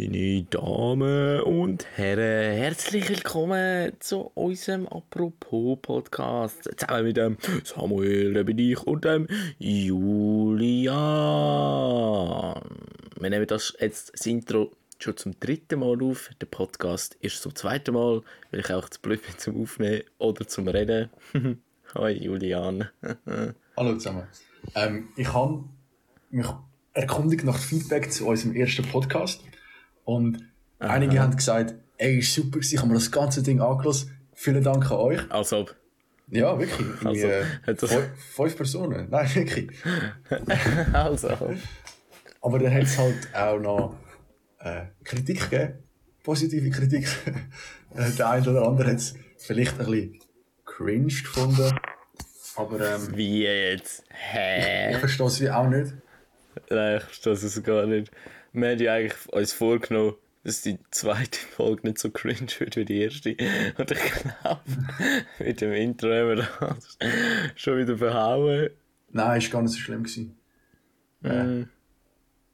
Meine Damen und Herren, herzlich willkommen zu unserem Apropos-Podcast. Zusammen mit dem Samuel, der bin ich, und dem Julian. Wir nehmen das jetzt das Intro schon zum dritten Mal auf. Der Podcast ist zum zweiten Mal, weil ich auch zu blöd bin zum Aufnehmen oder zum Reden. Hi Julian. Hallo zusammen. Ähm, ich habe mich erkundigt nach Feedback zu unserem ersten Podcast. Und Aha. einige haben gesagt, ey, ist super, ich habe mir das ganze Ding angelassen. Vielen Dank an euch. Also. Ja, wirklich. Also, äh, fünf, Personen. Nein, wirklich. also. Aber dann hat es halt auch noch äh, Kritik gegeben. Positive Kritik. Äh, der eine oder andere hat es vielleicht ein bisschen cringe gefunden. Aber, ähm, Wie jetzt? Hä? Ich, ich verstehe es wie auch nicht. Nein, ich verstehe es gar nicht wir haben ja eigentlich uns vorgenommen, dass die zweite Folge nicht so cringe wird wie die erste. Und ich glaube, mit dem Intro haben wir das schon wieder verhauen. Nein, es war gar nicht so schlimm. Gewesen. Mm. Äh,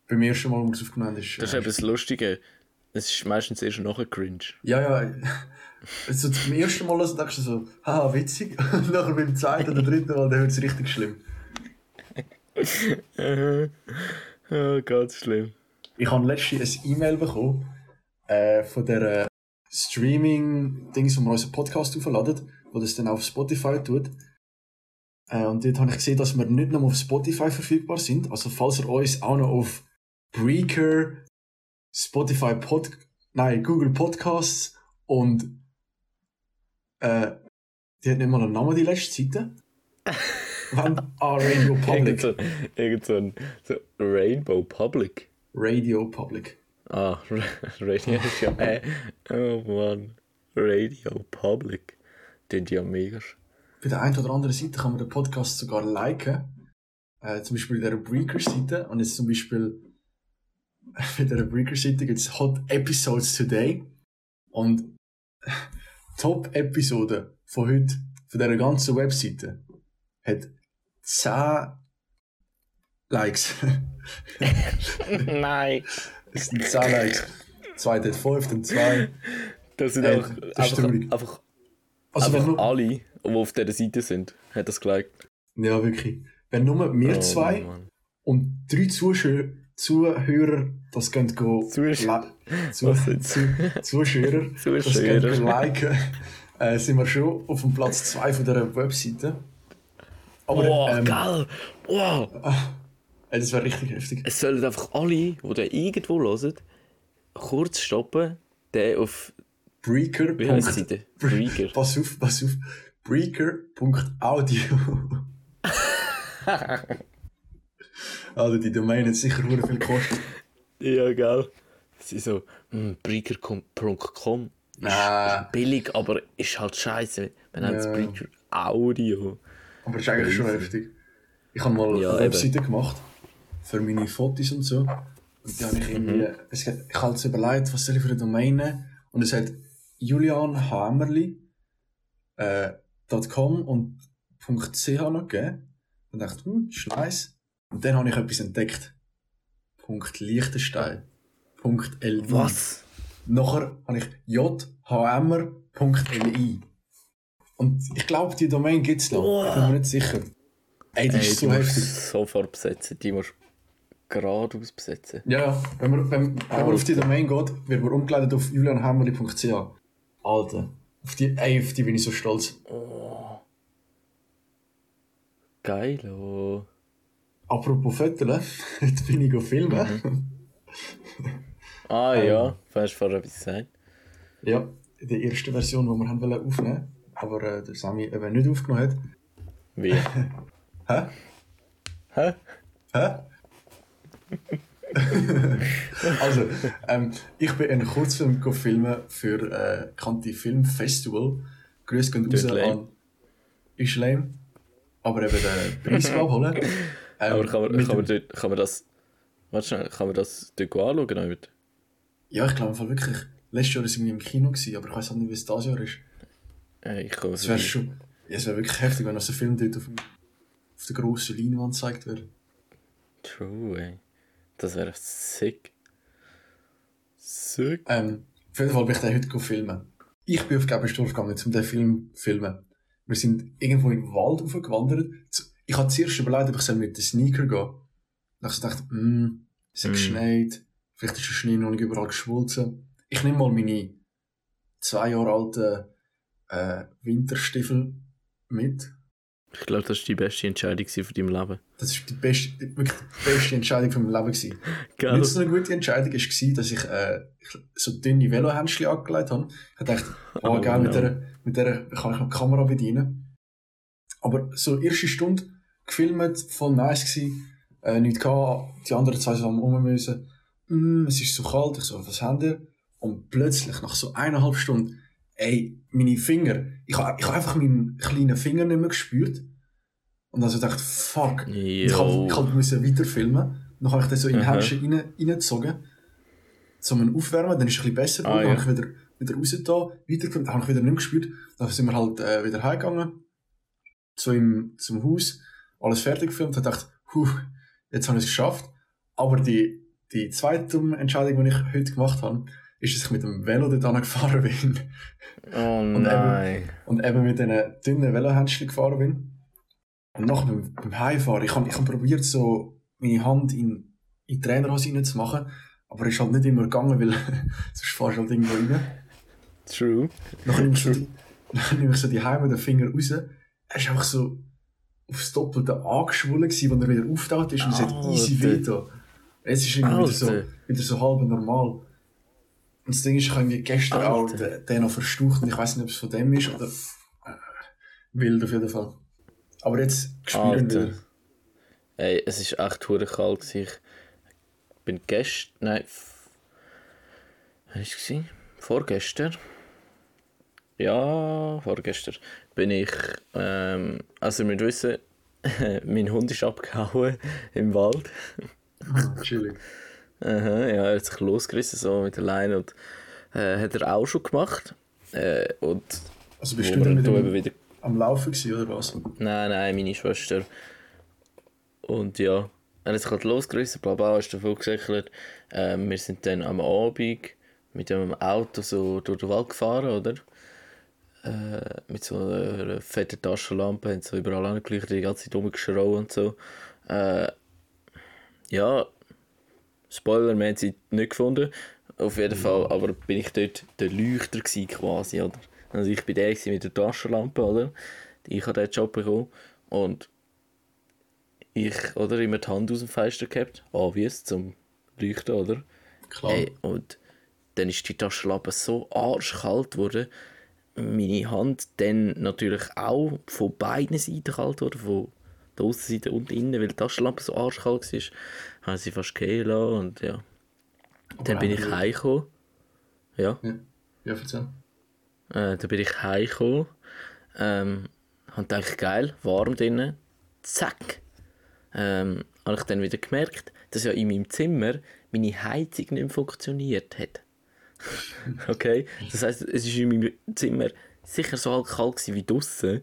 beim ersten Mal, wo wir es aufgenommen haben, ist... Das ist äh, eben das Lustige. Es ist meistens erst nachher cringe. Ja, ja. Also zum ersten Mal also denkst du so, haha, witzig. Und nachher beim zweiten oder dritten Mal, dann wird es richtig schlimm. oh, ganz schlimm. Ich habe letztens ein E-Mail bekommen äh, von der äh, Streaming-Dings, wo wir unseren Podcast aufladen, wo das dann auf Spotify tut. Äh, und dort habe ich gesehen, dass wir nicht nur auf Spotify verfügbar sind. Also falls ihr uns auch noch auf Breaker, Spotify Pod, nein, Google Podcasts und äh, die hat nicht mal einen Namen die letzte Seite. Wenn, ah, Rainbow Public. Irgend so, irgend so ein so Rainbow Public. Radio Public. Ah, Radio. Äh, oh Mann. Radio Public. Klingt ja mega. Bei der einen oder anderen Seite kann man den Podcast sogar liken. Äh, zum Beispiel bei der Breaker-Seite. Und jetzt zum Beispiel bei der Breaker-Seite gibt es Hot Episodes Today. Und Top-Episode von heute, von dieser ganzen Webseite, hat 10 Likes. Nein. Es sind 10 Likes. Zwei hat 5, dann 2. Das sind äh, auch das einfach, einfach, also einfach nur, alle, die auf dieser Seite sind, hat das geliked. Ja, wirklich. Wenn nur wir oh, zwei Mann. und drei Zuschauer, Zuhörer das gehen go Zuschauer, zu, zu, Zuschauer, das gehen liken, äh, sind wir schon auf dem Platz 2 von dieser Webseite. Aber, oh, ähm, geil! Wow! Das wäre richtig heftig. Es sollen einfach alle, die den irgendwo hören, kurz stoppen, den auf. Breaker. Wie heißt sie denn? Breaker. Pass auf, pass auf. Breaker.audio. Alter, die Domain hat sicher nur viel gekostet. Ja, geil. Sie so, hm, Breaker.com. Nah. billig, aber ist halt scheiße. Wir haben ja. Breaker Audio. Aber ist eigentlich schon heftig. Ich habe mal ja, eine Webseite eben. gemacht für meine Fotos und so. Und die habe ich irgendwie, mhm. es, ich habe jetzt überlegt, was soll ich für eine Domain nehmen? Und es hat julianhammerli, äh, .com und .ch noch gegeben. Und dachte, hm, ist nice. Und dann habe ich etwas entdeckt. Punkt Liechtenstein. Punkt .li. Was? Nachher habe ich jhmr.li. Und ich glaube, die Domain gibt es noch. Oh. Ich bin mir nicht sicher. Ey, das Ey, ist so heftig. sofort besetzen. Die musst geradeaus besetzen. Ja, wenn man, wenn, wenn man auf die Domain geht, wird man umgeleitet auf julianhammerli.ch. Alter, auf die, ey, auf die bin ich so stolz. Oh. Geil, oh. Apropos Fotos, jetzt bin ich go filmen. Mhm. ah ähm, ja, hast du vorher etwas gesagt? Ja, die erste Version, die wir haben aufnehmen wollten, aber äh, der Sami eben nicht aufgenommen hat. Wie? Hä? Hä? Hä? also, ähm, ich bin einen Kurzfilm filmen für äh, Kanti Film Festival. Grüß gehen raus an. Ist lame. Aber eben den Preis abholen. Ähm, aber kann man, kann, man dort, kann man das. Warte schnell, kann man das dort anschauen? Ja, ich glaube wirklich. Letztes Jahr war es im Kino, gewesen, aber ich weiß auch nicht, wie es dieses Jahr ist. Äh, ich glaube, es wäre schon. Ja, es wäre wirklich heftig, wenn das Film dort auf, auf der grossen Leinwand gezeigt wird. True, ey. Das wäre sick. Sick. Ähm, auf jeden Fall bin ich den heute filmen. Ich bin auf Gebensdorf gegangen, um den Film zu filmen. Wir sind irgendwo in den Wald hochgewandert. Ich hatte zuerst überlegt, ob ich mit den Sneaker gehen Dann habe ich gedacht, hm, es hat Mm. geschneit, vielleicht ist der Schnee noch nicht überall geschmolzen. Ich nehme mal meine zwei Jahre alten äh, Winterstiefel mit. Ich glaube, das war die beste Entscheidung von deinem Leben. Das ist die beste, wirklich die beste Entscheidung von meinem Leben gewesen. Nicht so eine gute Entscheidung war, dass ich äh, so dünne Velohändchen angelegt habe. Ich dachte, oh, Oh, geil, mit, no. der, mit der kann ich noch die Kamera bedienen. Aber so erste Stunde gefilmt, voll nice gewesen. Äh, nichts gehabt, die anderen zwei so am rum müssen. Mm, es ist so kalt, ich so, was habt ihr? Und plötzlich, nach so eineinhalb Stunden, ey, meine Finger, ich habe ich hab einfach meinen kleinen Finger nicht mehr gespürt. Und also dachte fuck, ich hab, Jo. ich hab müssen weiter filmen. Dann habe ich den so in die Aha. Händchen rein, reingezogen. Zum aufwärmen, dann ist es ein bisschen besser Ah, geworden. ja. Dann habe ich wieder, wieder raus da, weitergefilmt, habe ich wieder nicht mehr gespürt. Dann sind wir halt äh, wieder heimgegangen. So im, zum Haus, alles fertig gefilmt, und dachte, huh, jetzt habe ich es geschafft. Aber die, die zweite Entscheidung, die ich heute gemacht habe, ist, dass ich mit dem Velo dort gefahren bin. Oh eben- nein. Und eben mit diesen dünnen Velohändchen gefahren bin. Und nachher beim, beim Heimfahren, ich habe ich hab probiert, so meine Hand in, in die Trainerhose reinzumachen, aber es ist halt nicht immer gegangen, weil sonst fahrst du halt irgendwo rein. True. Nachher nehme ich so die, nachher nehme ich so die Heime den Finger raus. Er ist einfach so aufs Doppelte angeschwollen gewesen, wenn er wieder auftaucht ist und es hat easy weh. Jetzt ist irgendwie wieder so, wieder so halb normal. Und das Ding ist, ich habe irgendwie gestern auch Alter. den, den noch verstaucht und ich weiß nicht, ob es von dem ist oder äh, wild auf jeden Fall. Aber jetzt wir. Ey, es ist echt hure kalt. Ich bin gestern. Nein. Wann war es? Vorgestern? Ja, vorgestern. Bin ich. Ähm, also, ihr müsst wissen, mein Hund ist abgehauen im Wald. Chillig. Aha, ja, er hat sich losgerissen so mit der Leine und äh, hat er auch schon gemacht. Äh, und Also bist du dann da mit wieder am Laufen gewesen, oder was? Nein, nein, meine Schwester. Und ja, er hat sich halt losgerissen, bla bla, ist davon gesichert. Ähm, wir sind dann am Abend mit einem Auto so durch den Wald gefahren, oder? Äh, mit so einer fetten Taschenlampe, haben so überall angeleuchtet, die ganze Zeit rumgeschraubt und so. Äh, ja, Spoiler, wir haben sie nicht gefunden. Auf jeden Fall, aber bin ich dort der Leuchter gewesen, quasi, oder? Also ich bin der mit der Taschenlampe, oder? Ich habe den Job bekommen und ich, oder, immer die Hand aus dem Fenster gehabt, obvious, zum Leuchten, oder? Klar. Ey, und dann ist die Taschenlampe so arschkalt geworden, meine Hand dann natürlich auch von beiden Seiten kalt wurde, von der Aussenseite und innen, weil die Taschenlampe so arschkalt war, habe sie fast gehen lassen und ja. Dann bin ich haben heimgekommen. Ja, Ja, ja erzähl. äh, dann bin ich heimgekommen. Ähm, und gedacht, geil, warm drinnen. Zack. Ähm, habe ich dann wieder gemerkt, dass ja in meinem Zimmer meine Heizung nicht mehr funktioniert hat. okay? Das heisst, es war in meinem Zimmer sicher so kalt wie draußen.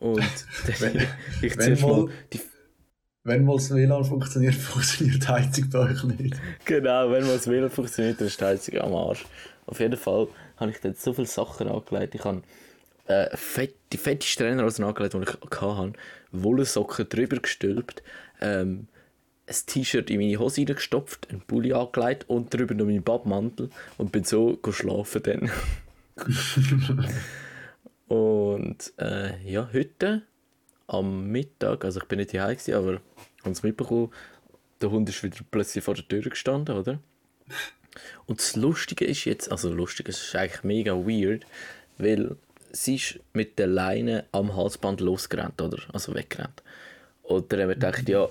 Und dann ich mal mal- die Wenn mal das WLAN funktioniert, funktioniert die Heizung bei euch nicht. Genau, wenn man das WLAN funktioniert, dann ist die Heizung am Arsch. Auf jeden Fall habe ich dann so viele Sachen angelegt. Ich habe äh, fett, die fetteste Trainerhosen angelegt, die ich hatte. Wollsocken drüber gestülpt. Ähm, ein T-Shirt in meine Hose reingestopft, einen Pulli angelegt und drüber noch meinen Badmantel und bin so go schlafen dann. und äh, ja, heute am Mittag, also ich bin nicht hier gewesen, aber habe es mitbekommen, der Hund ist wieder plötzlich vor der Tür gestanden, oder? Und das Lustige ist jetzt, also lustig, es ist eigentlich mega weird, weil sie ist mit der Leine am Halsband losgerannt, oder? Also weggerannt. Und dann haben wir gedacht, ja,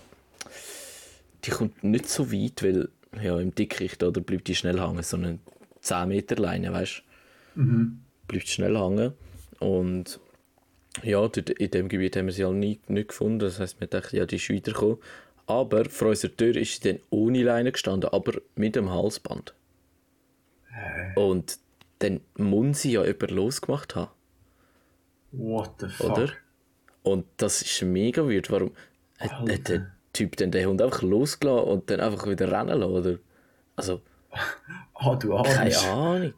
die kommt nicht so weit, weil ja, im Dickicht oder bleibt die schnell hängen, so eine 10 Meter Leine, weißt du? Bleibt schnell hängen. Und ja, in dem Gebiet haben wir sie halt nie, nicht gefunden. Das heisst, wir dachten, ja, die ist weitergekommen. Aber vor unserer Tür ist sie dann ohne Leine gestanden, aber mit dem Halsband. Und dann muss sie ja jemand losgemacht haben, What the fuck? oder? Und das ist mega weird. Warum hat, hat der Typ dann den Hund einfach losgelassen und dann einfach wieder rennen lassen, oder? Also, Ah, du Keine Arsch. Ahnung.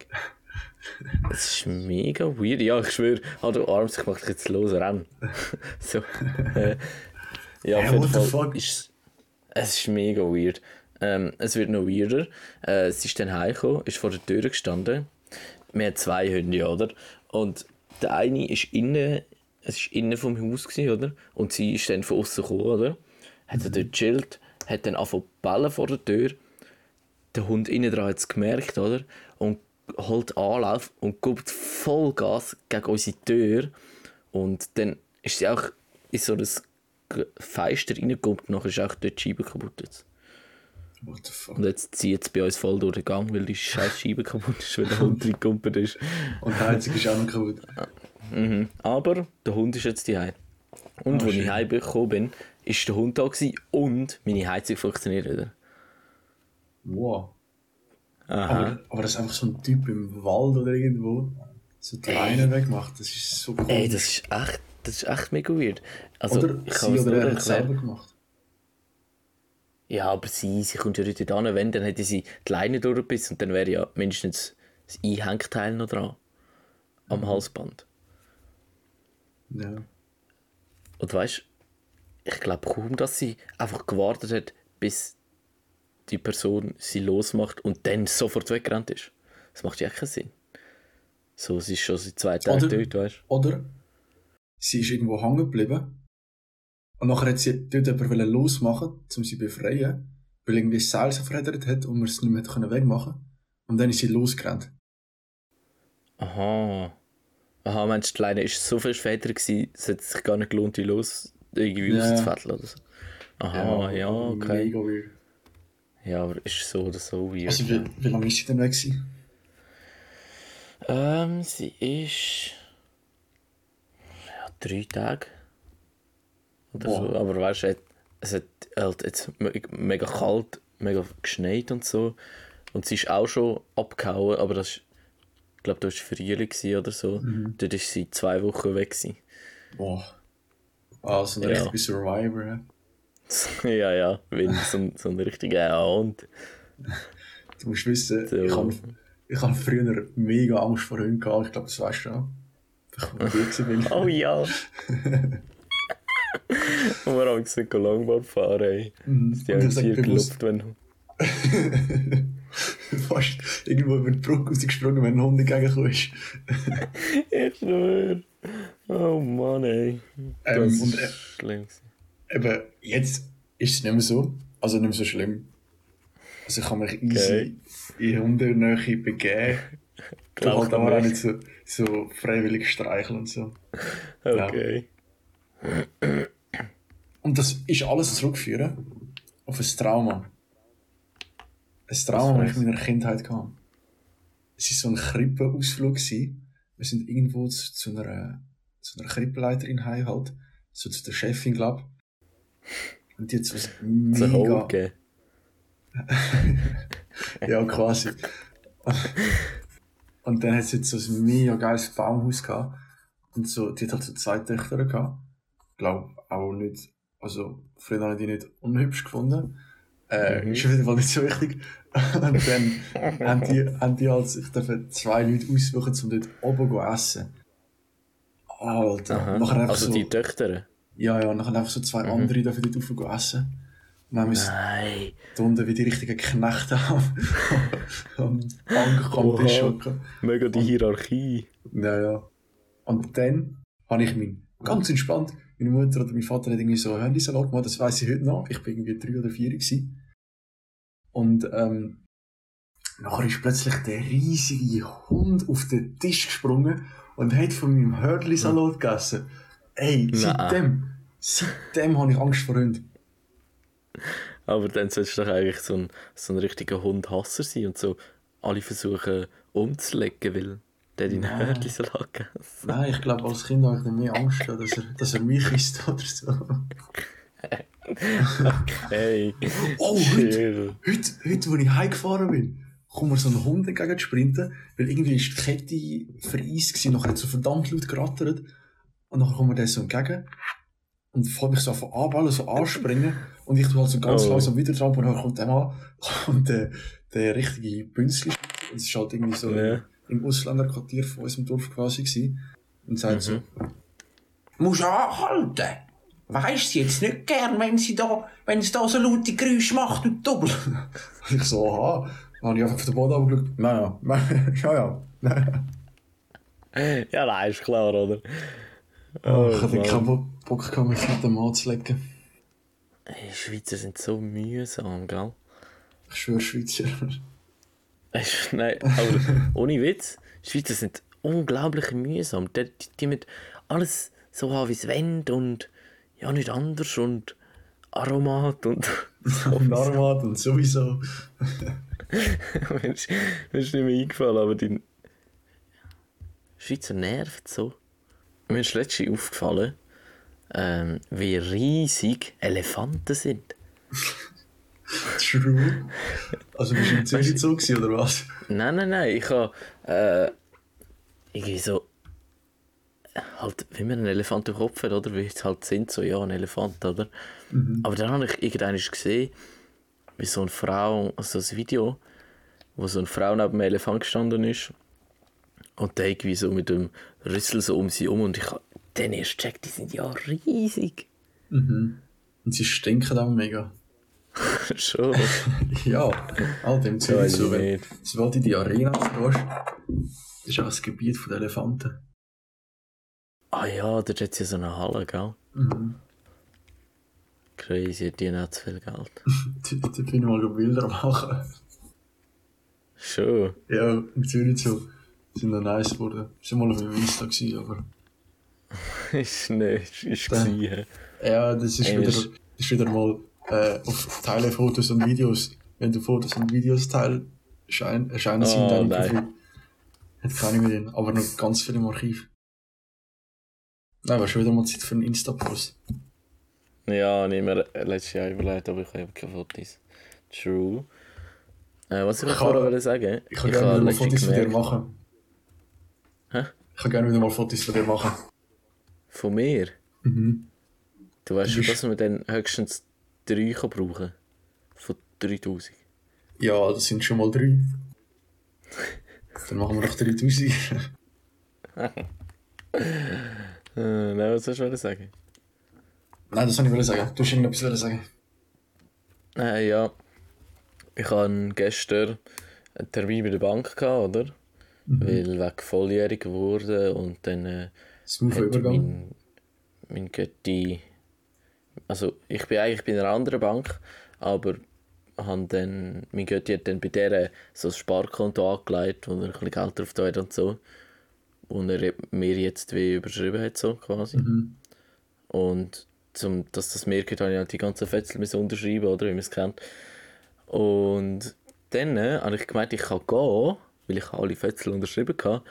Das ist mega weird. Ja, ich schwöre, ah, du Arms, ich mach dich jetzt los, renn. so. Äh, ja, Hey, auf jeden Fall ist es ist mega weird. Ähm, es wird noch weirder. Äh, sie ist dann heimgekommen, ist vor der Tür gestanden. Wir haben zwei Hunde, oder? Und der eine ist innen, es ist innen vom Haus gewesen, oder? Und sie ist dann von außen gekommen, oder? Hat mhm. dort gechillt, hat dann angefangen zu bellen vor der Tür. Der Hund innen dran hat es gemerkt, oder? Holt Anlauf und gibt Vollgas gegen unsere Tür. Und dann ist sie auch in so ein Fenster reingekommen und nachher ist auch dort die Scheibe kaputt. Jetzt. What the fuck? Und jetzt zieht es bei uns voll durch den Gang, weil die scheiß Scheibe kaputt ist, weil der Hund reingekommen ist. Und der Heizung ist auch noch kaputt. Mhm. Aber der Hund ist jetzt daheim. Und Ah, als ich heimgekommen bin, ist der Hund da gewesen und meine Heizung funktioniert wieder. Wow. Aber, aber das ist einfach so ein Typ im Wald oder irgendwo. So die Leine wegmacht. Das ist so cool. Ey, das ist echt, das ist echt mega weird. Also, oder ich sie oder er hat es selber gemacht. Ja, aber sie, sie kommt ja nicht hin, wenn, dann hätte sie die Leine durchgebissen und dann wäre ja mindestens das Einhängteil noch dran. Am Halsband. Ja. Und weißt ich glaube kaum, dass sie einfach gewartet hat, bis die Person sie losmacht und dann sofort weggerannt ist. Das macht ja keinen Sinn. So, sie ist schon seit zwei Tagen Oder- dort, weißt Oder sie ist irgendwo hängen geblieben. Und nachher hat sie dort jemanden losmachen, um sie zu befreien. Weil irgendwie das Seil so verheddert hat und man es nicht mehr können wegmachen Und dann ist sie losgerannt. Aha. Aha, meinst du, die Leine ist so viel später gewesen, es hat sich gar nicht gelohnt, die los irgendwie Ja. auszufädeln oder so. Aha, ja, okay. Mega weird. Ja, aber ist so oder so weird. Also, wie, wie lange ist sie denn weg gewesen? Ähm, sie ist. Ja, drei Tage. Oder Boah. so. Aber weißt du, es hat halt jetzt me- mega kalt, mega geschneit und so. Und sie ist auch schon abgehauen, aber das ist. Ich glaube, das war Frühling oder so. Dort ist sie zwei Wochen weg. Boah. Ah, so ein Ja. richtiger Survivor. ja. ja, wenn so, ein- so ein richtiger Hund. Du musst wissen, So. ich habe ich hab früher mega Angst vor Hunden gehabt. Ich glaube, das weißt du auch. Ich bin. Oh ja! Und wir haben gesagt, Langbahn fahren, ey. Mhm. Die haben sag hier gelupft, wenn. fast irgendwo über die Brücke rausgesprungen, wenn ein Hund entgegengekommen ist. Ich schwöre. Oh Mann, ey. Das Ähm, ist und, äh, schlimm. Eben, jetzt ist es nicht mehr so. Also nicht mehr so schlimm. Also ich kann mich easy in Hundenähe begeben. Du Glaubt halt aber auch nicht so, so freiwillig streicheln und so. Okay. Und das ist alles zurückführen auf ein Trauma. Ein Trauma, das ich in meiner Kindheit hatte. Es war so ein Krippenausflug. Wir sind irgendwo zu, zu, einer, zu einer Krippenleiterin heim halt. So zu der Chefin, glaube ich. Und die hat so ein So mega... Gegeben. Ja, quasi. Und dann hat sie jetzt so ein mega geiles Baumhaus gehabt. Und so, die hat halt so zwei Töchter gehabt. Ich glaube auch nicht, also früher habe ich die nicht unhübsch gefunden. Äh, Mhm. ist auf jeden Fall nicht so wichtig. Und dann haben die, haben die halt sich dafür zwei Leute aussuchen, um dort oben zu essen. Alter. Aha. Nachher Also so, die Töchter? Ja, ja, und dann einfach so zwei Mhm. andere dafür dort rauf gehen essen. Und dann haben wir es Nein. unten wie die richtigen Knechte Bank am Tisch Oha. hocken. Mega die Hierarchie. Ja, ja. Und dann habe ich mich ganz entspannt, meine Mutter oder mein Vater hat irgendwie so Handysalat gemacht, das weiß ich heute noch. Ich bin irgendwie drei oder vier gewesen. Und ähm, nachher ist plötzlich der riesige Hund auf den Tisch gesprungen und hat von meinem Hörli-Salat gegessen. Ey, seitdem, seitdem habe ich Angst vor Hunden. Aber dann solltest du doch eigentlich so ein, so ein richtiger Hundhasser sein und so alle versuchen umzulegen, weil der deinen Nein. Hörlisalat gegessen Nein, ich glaube, als Kind habe ich dann mehr Angst gehabt, dass er, dass er mich isst oder so. Hey. Oh, Chill. Heute, heute, als ich heimgefahren bin, kommt mir so ein Hund entgegen sprinten, weil irgendwie ist die Kette vereist gewesen, nachher hat so verdammt laut gerattert. Und dann kommt mir der so entgegen und fängt mich so an anballen, so anspringen. Und ich tu halt so ganz Oh. langsam wieder dran und dann kommt der an. Und der, der richtige Bünzli. Es ist halt irgendwie so Ja. im Ausländerquartier von unserem Dorf quasi gewesen. Und sagt so, Mhm. Muss anhalten. Weisst sie jetzt nicht gern, wenn sie da, wenn es da so laute Geräusche macht und doppelt. und ich so, aha. Dann habe ich einfach auf den Boden angeschaut. Naja, ja, ja. Naja. Ja, nein, ist klar, oder? Oh, ich hatte keinen Bo- Bock gehabt, mich mit dem anzulegen. Ey, Schweizer sind so mühsam, gell? Ich schwöre, Schweizer. Nein, aber ohne Witz, Schweizer sind unglaublich mühsam. Die, die, die mit alles so haben, wie es wollen und ja, nicht anders und Aromat und Und Armat und sowieso. mir ist, mir ist nicht mehr eingefallen, aber die Schweizer nervt so. Mir ist letztens aufgefallen, ähm, wie riesig Elefanten sind. True. Also bist du in Zürich oder was? Nein, nein, nein, ich habe äh, irgendwie so halt, wie man einen Elefant im Kopf hat, oder? Wie es halt sind, so ja, ein Elefant, oder? Aber dann habe ich irgendwann gesehen, wie so eine Frau, also ein Video, wo so eine Frau neben dem Elefant gestanden ist und der irgendwie so mit dem Rüssel so um sie um und ich habe dann erst gecheckt, die sind ja riesig. Und sie stinken auch mega. Schon. Ja, im Zürich Weiß so, wenn, sobald in die Arena gehst, das ist auch das Gebiet der Elefanten. Ah ja, dort hat sie so eine Halle, gell? Mhm. Crazy, die haben zu viel Geld. Da da bin ich mal Bilder machen. Schon. Ja, in Zürich so. Sind noch nice geworden. Sie waren mal auf meinem Insta gewesen, aber. ist nicht, ist Da. gewesen. Ja, das ist Ey, wieder, das ist wieder mal äh, auf Teile Fotos und Videos. Wenn du Fotos und Videos teilst, erscheinen, erscheinen sie in Oh, deinem. Profil. Hat keine mehr drin, aber noch ganz viel im Archiv. Nein, war schon wieder mal Zeit für einen Insta-Post. Ja, ich mir letztes Jahr überlegt, aber ich habe keine Fotos. True. Äh, was ich, Ich ich vorher wollte sagen, Ich kann gerne Fotos von dir machen. Hä? Ich kann gerne wieder mal Fotos von dir machen. Von mir? Mhm. Du weißt schon, dass man dann höchstens drei kann brauchen Von 3000. Ja, das sind schon mal drei. Dann machen wir doch 3000. Äh, nein, was sollst du sagen? Nein, das wollte ich sagen. Du hast irgendetwas wollen sagen. Äh, ja. Ich hatte gestern einen Termin bei der Bank, gehabt, oder? Weil wegen volljährig geworden und dann äh, Smooth hat Übergang. mein, mein Götti... Also ich bin eigentlich bei einer anderen Bank, aber dann, mein Götti hat dann bei der so ein Sparkonto angelegt, wo er ein bisschen Geld drauf hat und so. Und er hat mir jetzt wie überschrieben hat, so quasi. Mhm. Und zum, dass das mir geht, habe ich halt die ganzen Fetzel unterschreiben, oder wie man es kennt. Und dann äh, habe ich gemeint, ich kann gehen, weil ich alle Fetzel unterschrieben hatte.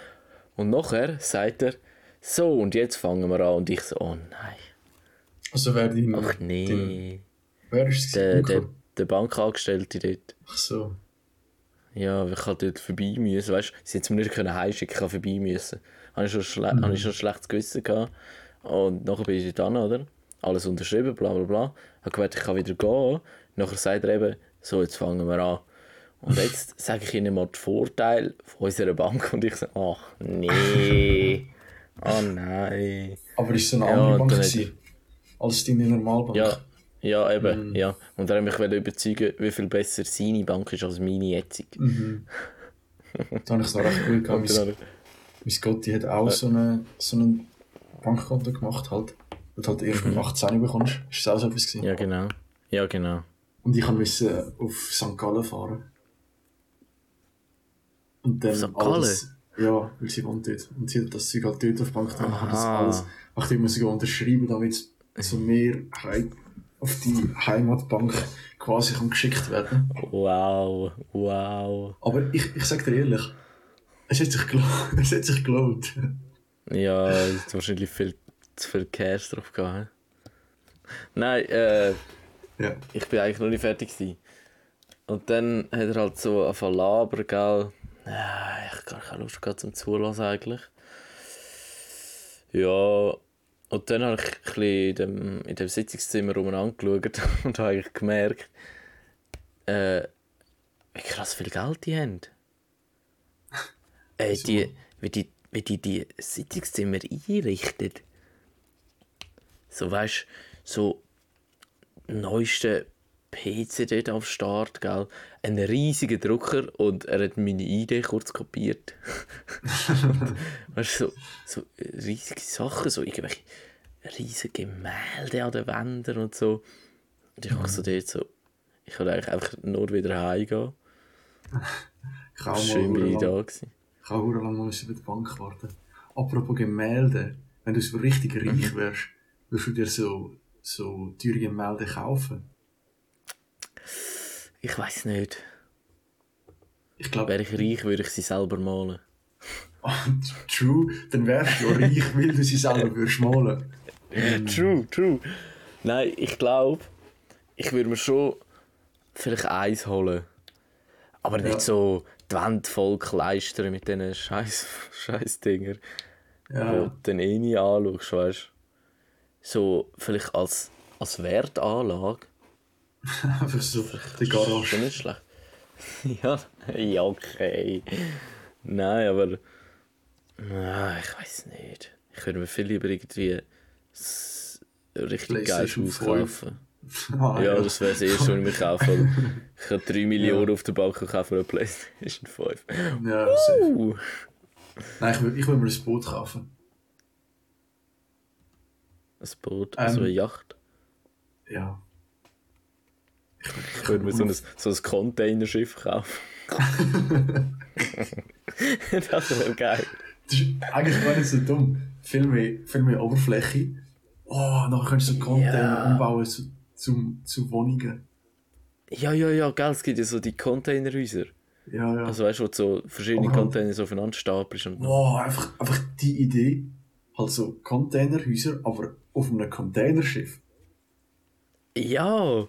Und nachher sagt er, so, und jetzt fangen wir an. Und ich so, oh nein, Also wer dein... ach nee. Wer ist es? Der, der, der Bankangestellte dort. Ach so. Ja, ich halt dort vorbei müssen, weißt du, sie hätten mir nicht können heimschicken, ich habe vorbei müssen. Habe ich schon, schle habe ich schon schlechtes Gewissen gehabt. Und nachher bin ich dort oder? Alles unterschrieben, bla bla bla. Habe gemeint, ich kann wieder gehen. Nachher sagt er eben, so, jetzt fangen wir an. Und jetzt sage ich ihnen mal die Vorteile von unserer Bank und ich so, ach nee, oh nein. Aber ist es eine Ja, andere Bank dann hat- gewesen? Als deine Normalbank? Ja, ja eben, ja. Und er hat mich wollte überzeugen, wie viel besser seine Bank ist als meine jetzige. Da habe ich es noch recht gut gehabt. Und Mein, mein Gotti hat auch so, eine, so ein Bankkonto gemacht halt. Du halt erst mit 18 bekommst. Ist das auch so etwas gewesen? Ja, genau. Ja, genau. Und ich musste auf St. Gallen fahren. Und dann St. alles... Ja, weil sie wohnt dort. Und sie hat das Zeug halt dort auf der Bank. Ich habe das alles... Ich ich muss sogar unterschreiben, damit zu mir heim, auf die Heimatbank quasi kann geschickt werden Wow, wow. Aber ich, ich sag dir ehrlich, es hat sich gelohnt. Es hat sich gelohnt. Ja, es hat wahrscheinlich viel zu viel Cash drauf gehabt. Nein, äh, ja. ich bin eigentlich noch nicht fertig gewesen. Und dann hat er halt so zu labern, gell. Ja, ich habe gar keine Lust gehabt zum Zulassen eigentlich. Ja, und dann habe ich ein in dem, in dem Sitzungszimmer umeinander geschaut und habe eigentlich gemerkt, äh, wie krass viel Geld die haben. Äh, die, wie die, wie die die Sitzungszimmer einrichten. So weißt so neueste PC dort am Start, gell? Ein riesiger Drucker und er hat meine Idee kurz kopiert. weißt du, so, so riesige Sachen, so irgendwelche riesige Gemälde an den Wänden und so. Und ich mhm. so dort so, ich wollte eigentlich einfach nur wieder heimgehen. Schön bin ich da gewesen. Ich habe auch lange über die Bank warten. Apropos Gemälde, wenn du so richtig reich mhm. wärst, würdest du dir so, so teure Gemälde kaufen? Ich weiß nicht. Ich glaube. Wäre ich reich, würde ich sie selber malen. true, dann wärst du reich, weil du sie selber würdest malen. true, true. Nein, ich glaube, ich würde mir schon vielleicht eins holen. Aber ja. nicht so die Wand voll kleistern mit diesen scheiß, scheiß Dinger. Ja. Wo du dann eh nie anschaust, weißt du. So, vielleicht als, als Wertanlage. Einfach so, die Garage. Schon nicht schlecht. ja, ja, okay. Nein, aber. Ah, ich weiß nicht. Ich würde mir viel lieber irgendwie richtig geiles Haus kaufen. Ah, ja, ja, das wäre das erste, was ich mir kaufe. Ich habe 3 Millionen ja. auf der Bank und kaufe eine Playstation 5. Ja, uh. Nein, ich will, ich will mir ein Boot kaufen. Ein Boot? Also ähm, eine Yacht? Ja. Ich, ich, ich würde mir so ein, so ein Containerschiff kaufen. das wäre geil. Das ist eigentlich gar nicht so dumm. Viel mehr, viel mehr Oberfläche. Oh, dann kannst du so Container ja. umbauen zu, zu, zu Wohnungen. Ja, ja, ja, gell, es gibt ja so die Containerhäuser. Ja, ja. Also weißt du, wo so verschiedene Aber Container so aufeinander stapelst. Und oh, einfach, einfach die Idee, halt so Containerhäuser, aber auf einem Containerschiff. Ja,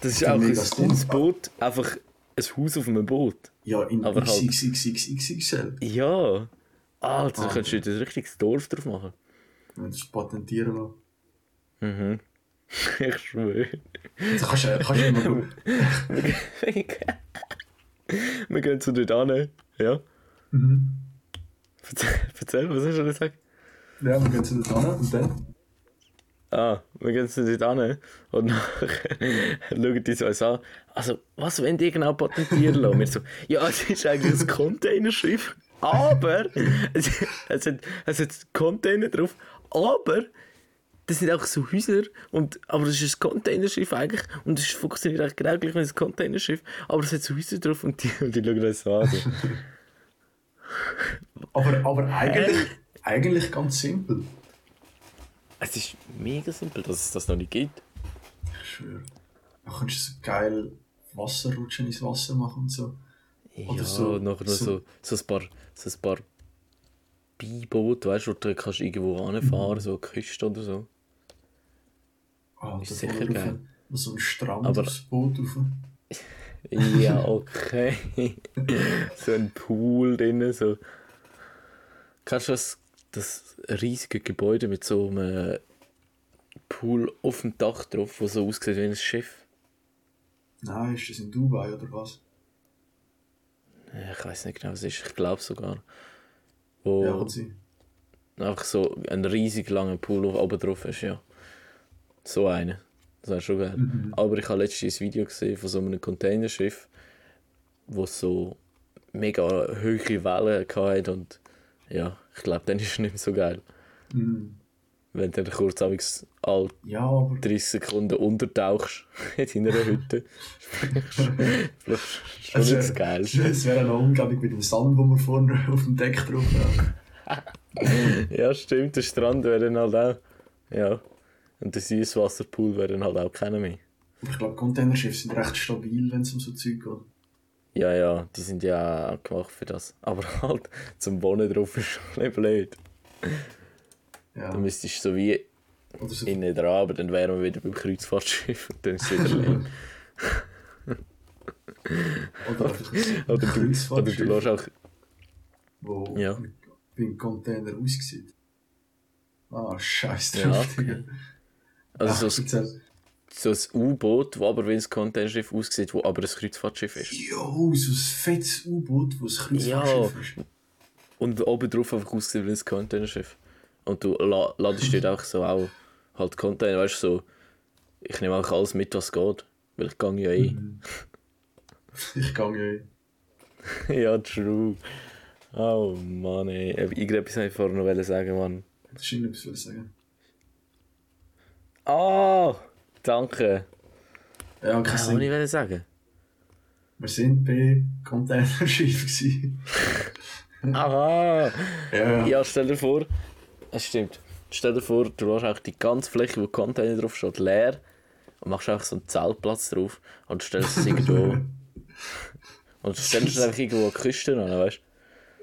das ist auch ein cooles Boot, einfach ein Haus auf einem Boot. Ja, in aber XXXXXL. Halt, ja. Alter, ah, könntest du ein richtiges Dorf drauf machen. Wenn du das patentieren lassen. Mhm. Ich schwöre. Das kannst du, kannst du immer gut. Wir gehen zu dort an, ja? Mhm. Erzähl, erzähl, was hast du gesagt? Ja, wir gehen zu dort an und dann? Ah, wir gehen zu dort an und nachher schauen die uns an. Also, was wollen die genau patentieren lassen? Wir so, ja, es ist eigentlich ein Containerschiff, aber es, es, hat, es hat Container drauf, aber das sind auch so Häuser, und, aber das ist ein Containerschiff eigentlich und es funktioniert eigentlich genau gleich wie ein Containerschiff, aber es hat so Häuser drauf und die, und die schauen das so an. aber aber eigentlich, eigentlich ganz simpel. Es ist mega simpel, dass es das noch nicht gibt. Ich schwöre. Da kannst du so geil Wasserrutschen ins Wasser machen und so. Oder ja, so, noch so, so, so ein paar, so ein paar Beiboote, weißt du, wo du kannst irgendwo anfahren, mhm. so Küste oder so. Ah, ist sicher geil. So ein Strand Aber... aufs Boot rauf. ja, okay. so ein Pool drin, so. Kannst du das, das riesige Gebäude mit so einem Pool auf dem Dach drauf, wo so aussieht wie ein Schiff? Nein, ist das in Dubai oder was? Ich weiß nicht genau, was es ist. Ich glaube sogar. Wo ja, hat sie. Einfach so ein riesig langer Pool oben drauf ist, ja. So eine. Das wäre schon geil. Mhm. Aber ich habe letztens ein Video gesehen von so einem Containerschiff, wo so mega hohe Wellen hatte und ja, ich glaube, dann ist es nicht mehr so geil. Mhm. Wenn du dann kurz all ja, 30 Sekunden untertauchst in deiner Hütte. das ist schon nicht so geil. Es wäre eine Umgebung mit dem Sand, wo wir vorne auf dem Deck drauf haben. ja, stimmt, der Strand wäre dann halt auch. Ja. Und der Süßwasserpool wäre dann halt auch keiner mehr. Ich glaube, Containerschiffe sind recht stabil, wenn es um so Zeug geht. Ja, ja, die sind ja auch gemacht für das. Aber halt, zum Wohnen drauf ist schon ein blöd. Ja. Da müsstest du so wie so innen dran, aber dann wären wir wieder beim Kreuzfahrtschiff und dann ist es wieder leer. oder, oder, du, oder du lässt auch... Wo ja. beim Container aussieht. Ah, scheiße drauf, ja, okay. Also Ach, so so ein U-Boot, das aber wie ein Containerschiff aussieht, wo aber ein Kreuzfahrtschiff ist. Jo, so ein fettes U-Boot, wo ein Kreuzfahrtschiff ist. Und oben drauf einfach aussieht wie ein Containerschiff. Und du la ladest dort auch so auch halt Container, weißt du, so, ich nehme auch alles mit, was geht. Weil ich gehe ja eh. Ich gehe eh. ja, true. Oh Mann, ey. Irgendetwas wollte ich vorher noch sagen, Mann. Das ist nicht etwas sagen. Ah, danke. Ja, Was kein wollte Sinn. ich sagen? Wir sind bei Containerschiff gewesen. Aha! Ja, ja. Ja, stell dir vor, es stimmt. Stell dir vor, du hast auch die ganze Fläche, wo Container drauf steht, leer und machst einfach so einen Zeltplatz drauf und stellst es irgendwo. und stellst es einfach irgendwo an die Küste an, weißt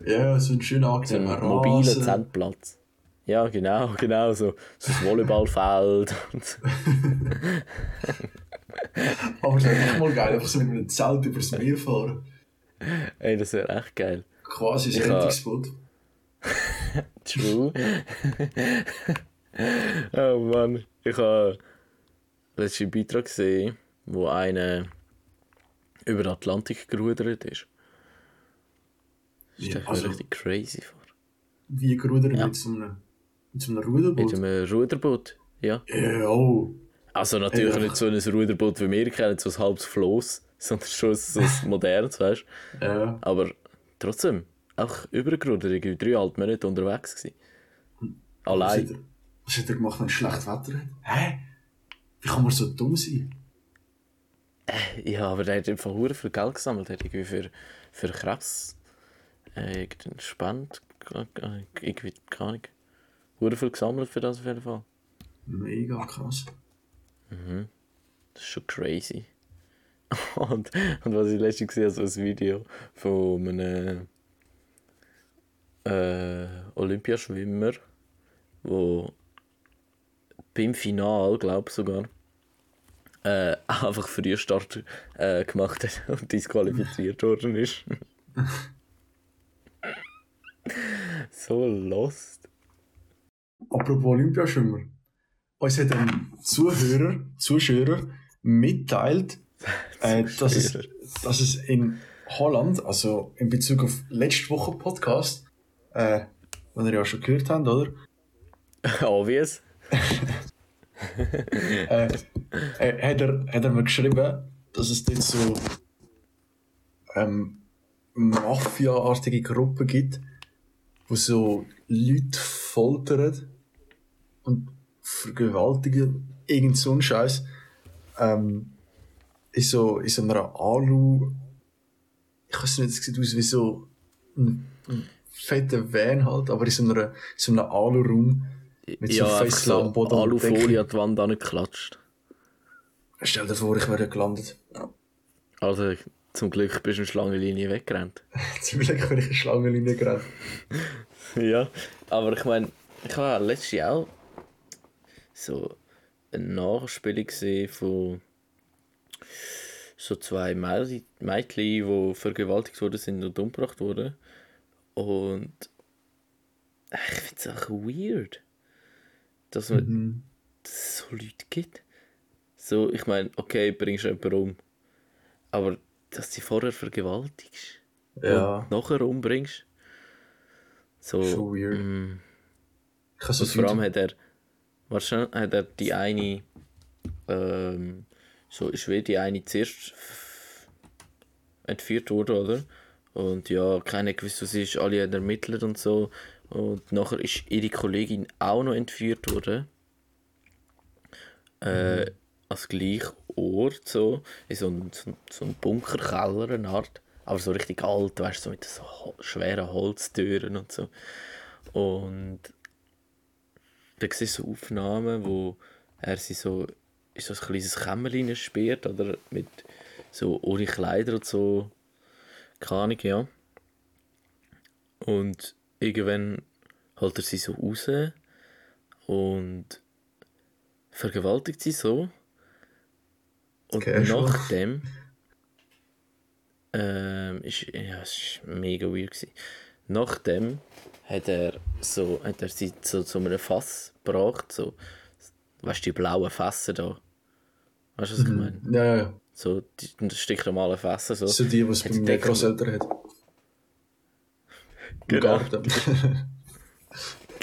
Ja, so ein schön du? So angenehmer mobilen Rasen. Zeltplatz. Ja, genau, genau, so, so ein Volleyballfeld. Aber es wäre echt mal geil, einfach so mit einem Zelt übers Meer fahren. Ey, das wäre echt geil. Quasi ein Rettungsboot. True. oh Mann. Ich habe letzten Beitrag gesehen, wo einer über den Atlantik gerudert ist. Das Ja, ist also- richtig crazy vor. Wie gerudert Ja. mit so einem, mit so einem Ruderboot. Mit einem Ruderboot. Ja. Ja, oh. Also natürlich Ja. nicht so ein Ruderboot wie wir kennen, so ein halbes Floß, sondern schon so ein modernes, weißt du. Ja. Aber trotzdem, auch übergerudert, irgendwie dreieinhalb Monate unterwegs gewesen. Was Allein. hat, er, was hat er gemacht, wenn es schlecht Wetter hat? Hä? Wie kann man so dumm sein? Ja, aber der hat einfach hure viel Geld gesammelt, hat irgendwie für, für Krebs äh, irgendeinen Spend, äh, irgendwie, keine Ahnung, hure viel gesammelt für das auf jeden Fall. Mega krass. Das ist schon crazy. und, und was ich letztens gesehen habe, so ein Video von einem äh, Olympiaschwimmer, wo beim Final, glaube ich sogar, äh, einfach Frühstart äh, gemacht hat und disqualifiziert worden ist. so lost. Apropos Olympiaschwimmer. Uns hat ein Zuhörer, Zuschauer mitteilt, äh, dass, es, dass es in Holland, also in Bezug auf letzte Woche Podcast, äh, den ihr ja schon gehört habt, oder? Obvious. äh, äh, hat, er, hat er mir geschrieben, dass es dort so ähm, Mafia-artige Gruppen gibt, wo so Leute foltern und vergewaltigen, irgend so ein Scheiß. Ähm, in, so, in so einer Alu. Ich weiß nicht, es sieht aus wie so ein, ein fetter Van halt, aber in so, einer, in so einem Alu-Raum mit so ja, einfach Fesseln am so Boden. Alufolie an die Wand angeklatscht. Stell dir vor, ich wäre gelandet. Also, zum Glück bist du eine Schlangenlinie weggerannt. Zum Glück bin ich in Schlangenlinie gerannt. ja, aber ich meine, ich habe ja letztes Jahr auch so eine Nachspielung gesehen von so zwei Mädchen, Mädchen, die vergewaltigt worden sind und umgebracht wurden. Und ich finde es auch weird, dass, man, Mhm. dass es so Leute gibt. So, ich meine, okay, bringst du jemanden um, aber dass du sie vorher vergewaltigst Ja, und nachher umbringst. So, schon weird. mm, so und vor allem hat er, wahrscheinlich hat er die eine, ähm, so ist wie die eine zuerst entführt worden, oder? Und ja, keiner gewusst, was ist, alle haben ermittelt und so. Und nachher ist ihre Kollegin auch noch entführt worden. Äh, als gleich Ort, so. In so einem ein Bunkerkeller, eine Art. Aber so richtig alt, weißt du, so mit so schweren Holztüren und so. Und da siehst so Aufnahmen, wo er sie so in so ein kleines Kämmerlein sperrt, oder mit so ohne Kleider und so. Keine Ahnung, ja. Und irgendwann holt er sie so raus und vergewaltigt sie so. Und Okay, nachdem ähm, ist, ja, es war mega weird. Gewesen. Nachdem hat er, so, hat er sie so zu einem Fass gebracht, so, weißt du, die blauen Fässer da, Weißt du, was ich meine? Ja, ja. So, die, die stinknormalen Fässer. So. So die, die es Hat bei die meinen Deckel- Großeltern hat. Genau.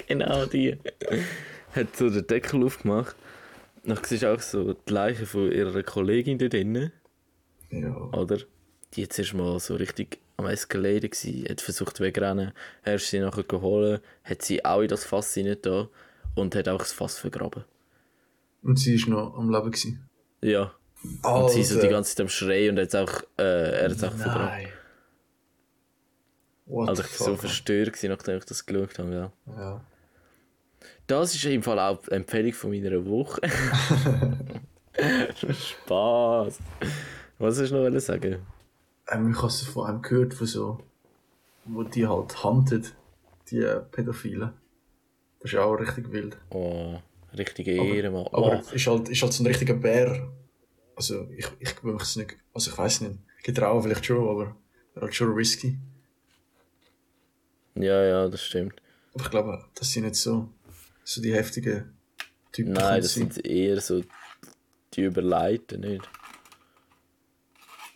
Genau die. Hat so den Deckel aufgemacht. Dann siehst auch so die Leiche von ihrer Kollegin da drinnen, ja. oder? Die jetzt erst mal so richtig am Eskalieren gsi, hat versucht wegrennen, er ist sie nachher geholt, hat sie auch in das Fass da und hat auch das Fass vergraben. Und sie war noch am Leben. Gewesen. Ja. Und sie so die ganze Zeit am Schreien und hat's auch, äh, er hat es auch vergraben. Nein. What Also ich war so verstört, gewesen, nachdem ich das geschaut habe, ja. Ja. Das ist im Fall auch die Empfehlung von meiner Woche. Spaß. Was hast du noch sagen? Ähm, ich habe es von einem gehört, von so, wo die halt huntet, die Pädophilen. Das ist auch richtig wild. Oh, richtige Ehre, Mann. Aber Oh, ist halt, ist halt so ein richtiger Bär. Also ich, ich mich es nicht. Also ich weiß nicht. Getrauen vielleicht schon, aber er hat schon risky. ja, ja, das stimmt. Aber ich glaube, das sind nicht so, so die heftigen Typen. Nein, das sind eher so die Überleiten, nicht?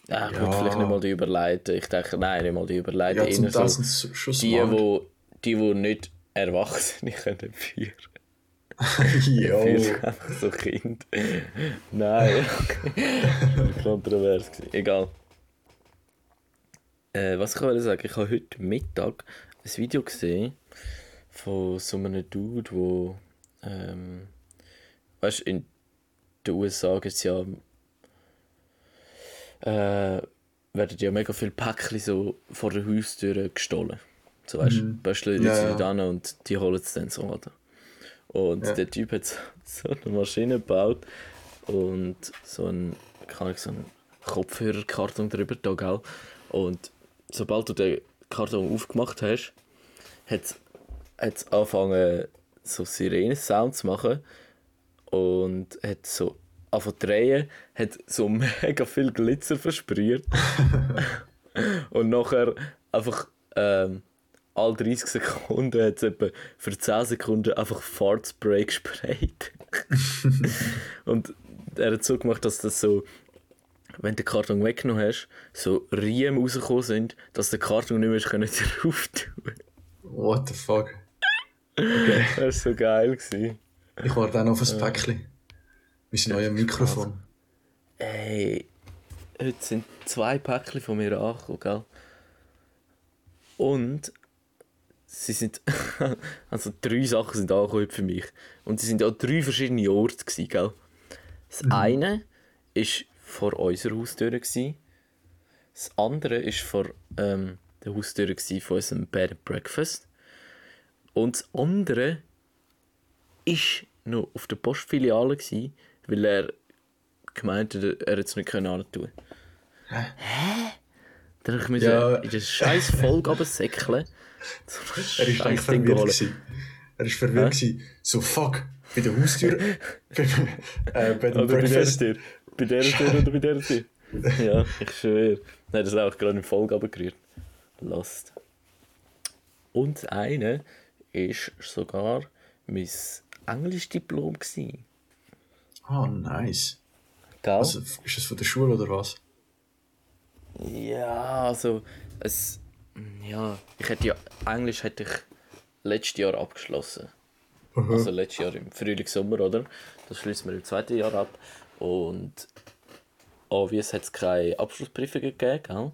Ja, gut, vielleicht nicht mal die Überleiten. Ich denke, nein, nicht mal die Überleiten. Ja, eher so die, wo, die, wo nicht Erwachsene können führen. Jo. Einfach so Kind. Nein, kontrovers. Egal. Äh, was ich wollte sagen, ich habe heute Mittag ein Video gesehen von so einem Dude, wo ähm, weißt in den USA gibt es ja äh, werden ja mega viele Päckchen so vor der Haustür gestohlen. So weißt du, Böschler Ja, ja, ja. dann und die holen es dann so, oder? Und Ja. der Typ hat so, eine Maschine gebaut und so ein, kann ich so einen Kopfhörerkarton drüber da, gell? Und sobald du den Karton aufgemacht hast, hat es angefangen, so Sirenen-Sound zu machen und hat so angefangen zu drehen, hat so mega viel Glitzer versprüht und nachher einfach ähm, alle 30 Sekunden hat es etwa für 10 Sekunden einfach Fartspray gesprayt. und er hat so gemacht, dass das so, wenn du den Karton weggenommen hast, so Riemen rausgekommen sind, dass der Karton nicht mehr drauf tun. What the fuck? Das war so geil. Gewesen. Ich warte auch noch auf ein Päckchen. Mein neues Mikrofon. Ey, heute sind zwei Päckchen von mir angekommen, gell? Und sie sind. also drei Sachen sind angekommen für mich. Und sie sind an drei verschiedene Orte, gewesen, gell? Das eine war vor unserer Haustür. Gewesen. Das andere war vor ähm, der Haustür von unserem Bed and Breakfast. Und das andere war noch auf der Postfiliale, gewesen, weil er gemeint hat, er hätte es nicht können tun. Hä? Dann habe ich mich Ja. in der scheiß Folge runtersäckeln. Er ist scheiß eigentlich verwirrt. Gewesen. Er ist verwirrt. gewesen. So, fuck, bei der Haustür. äh, bei dem Oder bei der Breakfast. Tür. Bei der Tür oder bei der Tür. Ja, ich schwöre. Nein, das ist auch gerade in Folge runtergerührt. Lost. Und eine war sogar mein Englischdiplom. Ah, nice. Gell? Also, ist das von der Schule oder was? Ja, also es, ja, ich hätte ja Englisch hätte ich letztes Jahr abgeschlossen. Also letztes Jahr im Frühling Sommer, oder? Das schließen wir im zweiten Jahr ab und obvious hat es keine Abschlussprüfungen gegeben, gell?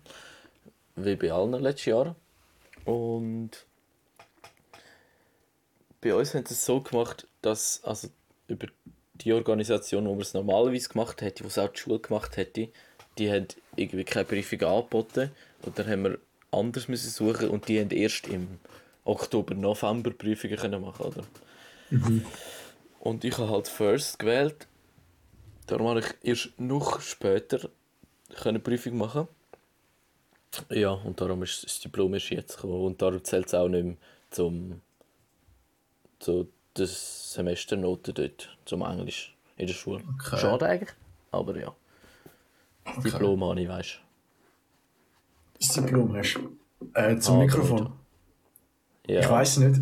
wie bei allen letztes Jahr. Und bei uns haben sie es so gemacht, dass also über die Organisation, wo man es normalerweise gemacht hätte, wo es auch die Schule gemacht hätte, die haben irgendwie keine Prüfung angeboten. Und dann haben wir anders müssen suchen und die haben erst im Oktober, November Prüfungen können machen, oder? Und ich habe halt First gewählt. Darum habe ich erst noch später können Prüfung machen. Ja, und darum ist das Diplom erst jetzt gekommen. Und darum zählt es auch nicht mehr zum so das Semesternoten dort, zum Englisch in der Schule. Okay. Schade eigentlich, aber ja. Das Diplom habe ich, weißt Das Diplom hast du. Äh, zum Ah, Mikrofon. du. Ja. Ich weiß nicht.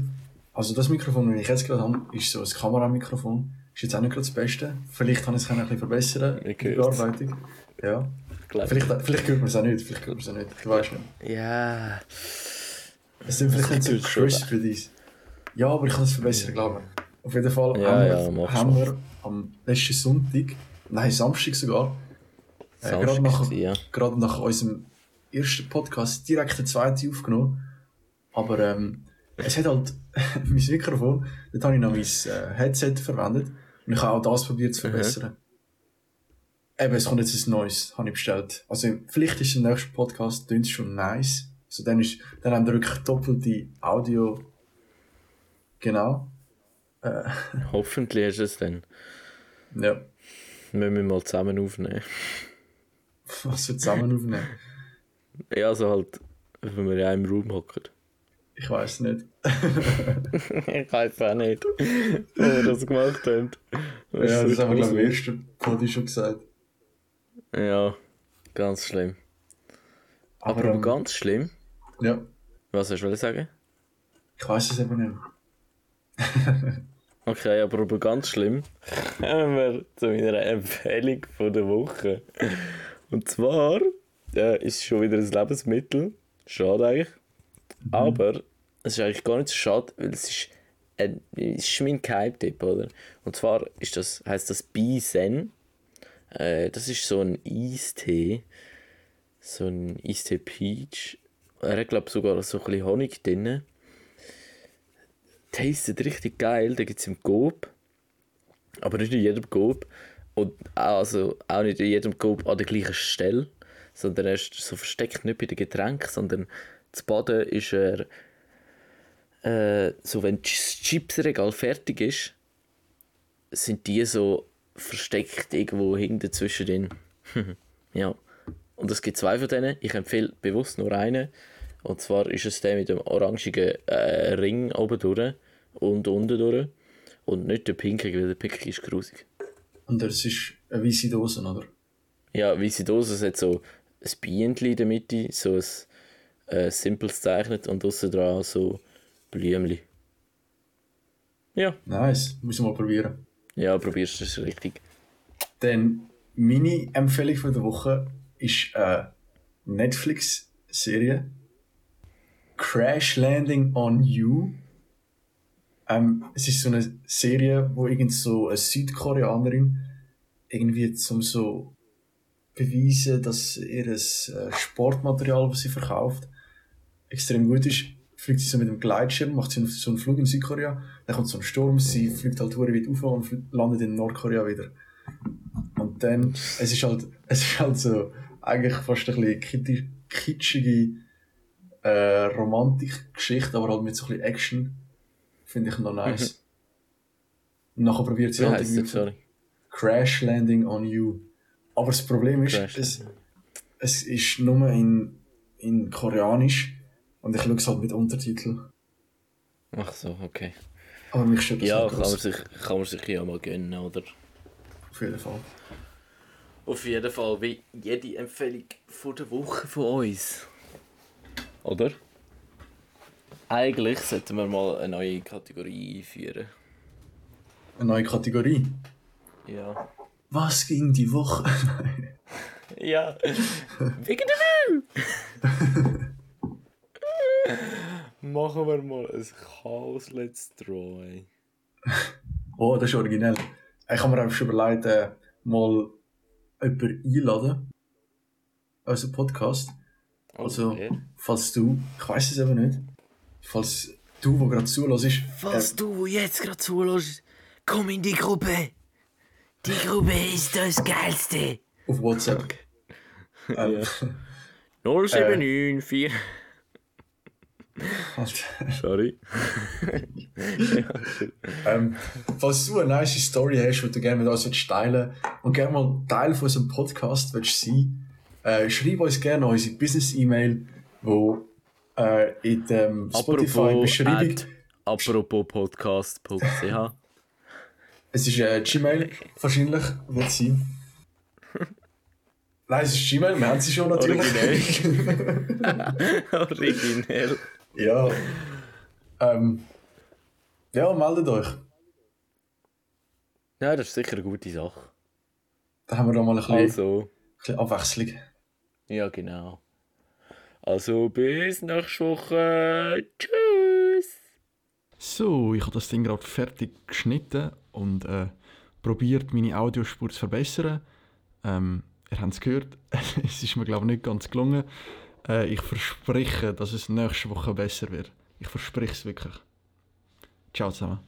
Also das Mikrofon, das ich jetzt gerade habe, ist so ein Kameramikrofon. ist jetzt auch nicht gerade das Beste. Vielleicht kann ich es ein bisschen verbessern, Ich die. Bearbeitung. Ja. Vielleicht, vielleicht hört man es auch nicht, vielleicht hört man es auch nicht, ich weiß nicht. Ja. Es sind vielleicht nicht so crisp für dies. Ja, aber ich kann es verbessern, glaube ich. Auf jeden Fall Ja, haben, ja, wir, haben wir am letzten Sonntag, nein, Samstag sogar, äh, Samstag gerade, nach, ja. gerade nach unserem ersten Podcast direkt den zweiten aufgenommen. Aber ähm, es hat halt mein Mikrofon, dort habe ich noch mein äh, Headset verwendet und ich habe auch das probiert zu verbessern. Eben, es kommt jetzt ein neues, habe ich bestellt. Also vielleicht ist der nächste Podcast schon nice. Also dann, ist, dann haben wir wirklich doppelte Audio. Genau. Hoffentlich hast du es dann. Ja. Wir müssen mal zusammen aufnehmen. Was wir zusammen aufnehmen. Ja, also halt, wenn wir in einem Raum hocken. Ich weiß nicht. ich weiß auch nicht, wo wir das gemacht haben. Ja, das ist haben wir, so- ersten Podi schon gesagt. Ja, ganz schlimm. Aber, Aber, ähm, ganz schlimm. Ja, Was hast du sagen? ich weiß es eben nicht. Okay, aber, aber ganz schlimm. Kommen wir zu meiner Empfehlung von der Woche. Und zwar äh, ist es schon wieder ein Lebensmittel. Schade eigentlich. Aber es ist eigentlich gar nicht so schade, weil es ist, ein, es ist mein Geheimtipp, oder? Und zwar ist das, heisst das Bisen. Äh, das ist so ein Eistee. So ein Eistee Peach. Er hat, glaube sogar so ein bisschen Honig drin tastet richtig geil. Da gibt es im Coop. Aber nicht in jedem Coop. Und auch- also auch nicht in jedem Coop an der gleichen Stelle. Sondern er ist so versteckt nicht bei den Getränken, sondern zu Baden ist er. Äh, so, wenn das Chipsregal fertig ist, sind die so versteckt irgendwo hinten zwischen den. ja. Und es gibt zwei von denen. Ich empfehle bewusst nur einen. Und zwar ist es der mit dem orangigen äh, Ring oben durch und unten durch. Und nicht der pinke, weil der pinke ist grusig. Und das ist eine weiße Dose, oder? Ja, weiße Dose, es hat so ein Bienchen in der Mitte, so ein äh, simples zeichnet und außen dran so Blümchen. Ja, Nice, müssen wir mal probieren. ja, probierst du es richtig. Dann meine Empfehlung von der Woche ist eine Netflix-Serie. Crash Landing on You. Ähm, es ist so eine Serie, wo irgend so eine Südkoreanerin irgendwie zum so beweisen, dass ihr äh, Sportmaterial, das sie verkauft, extrem gut ist. Fliegt sie so mit dem Gleitschirm, macht sie so einen Flug in Südkorea, dann kommt so ein Sturm, sie fliegt halt hure weit auf und landet in Nordkorea wieder. Und dann, es ist halt, es ist halt so, eigentlich fast ein bisschen kitsch- kitschige äh, Romantikgeschichte, aber halt mit so ein bisschen Action. Finde ich noch nice. Und nachher probiert sie halt irgendwie? Crash Landing on You. Aber das Problem ist, es, es ist nur in, in Koreanisch und ich schaue es halt mit Untertiteln. Ach so, okay. Aber mich stört das Ja, kann man, sich, kann man sich ja mal gönnen, oder? Auf jeden Fall. Auf jeden Fall, wie jede Empfehlung von der Woche von uns. Oder? Eigentlich sollten wir mal eine neue Kategorie einführen. Eine neue Kategorie. Ja. Was ging die Woche? Ja. Wegen der Film! Machen wir mal ein Chaos Let's Draw. oh, das ist originell. Ich habe mir einfach schon überlegt, äh, mal jemanden einladen. Unseren Podcast. Also, Okay. falls du, ich weiß es eben nicht, falls du, wo gerade zulässt, Was du jetzt gerade zulässt, komm in die Gruppe. Die Gruppe ist das Geilste. auf WhatsApp. Ähm, 0794. Alter. Sorry. Ähm, falls du eine nice Story hast, die du gerne mit uns willst teilen und gerne mal Teil von unserem Podcast willst sein, äh, schreib uns gerne unsere Business-E-Mail, wo äh, in dem Spotify-Beschreibung, apropos podcast.ch. es ist äh, Gmail, wahrscheinlich wird sein. Nein, es ist Gmail, wir haben sie schon natürlich. Originell. ja. Ähm, ja, meldet euch. Ja, das ist sicher eine gute Sache. Da haben wir doch mal ein bisschen, Also, ein bisschen Abwechslung. ja genau. Also bis nächste Woche. Tschüss. So, ich habe das Ding gerade fertig geschnitten und äh, probiert, meine Audiospur zu verbessern. Ähm, ihr habt es gehört, es ist mir glaube ich nicht ganz gelungen. Äh, ich verspreche, dass es nächste Woche besser wird. Ich verspreche es wirklich. Ciao zusammen.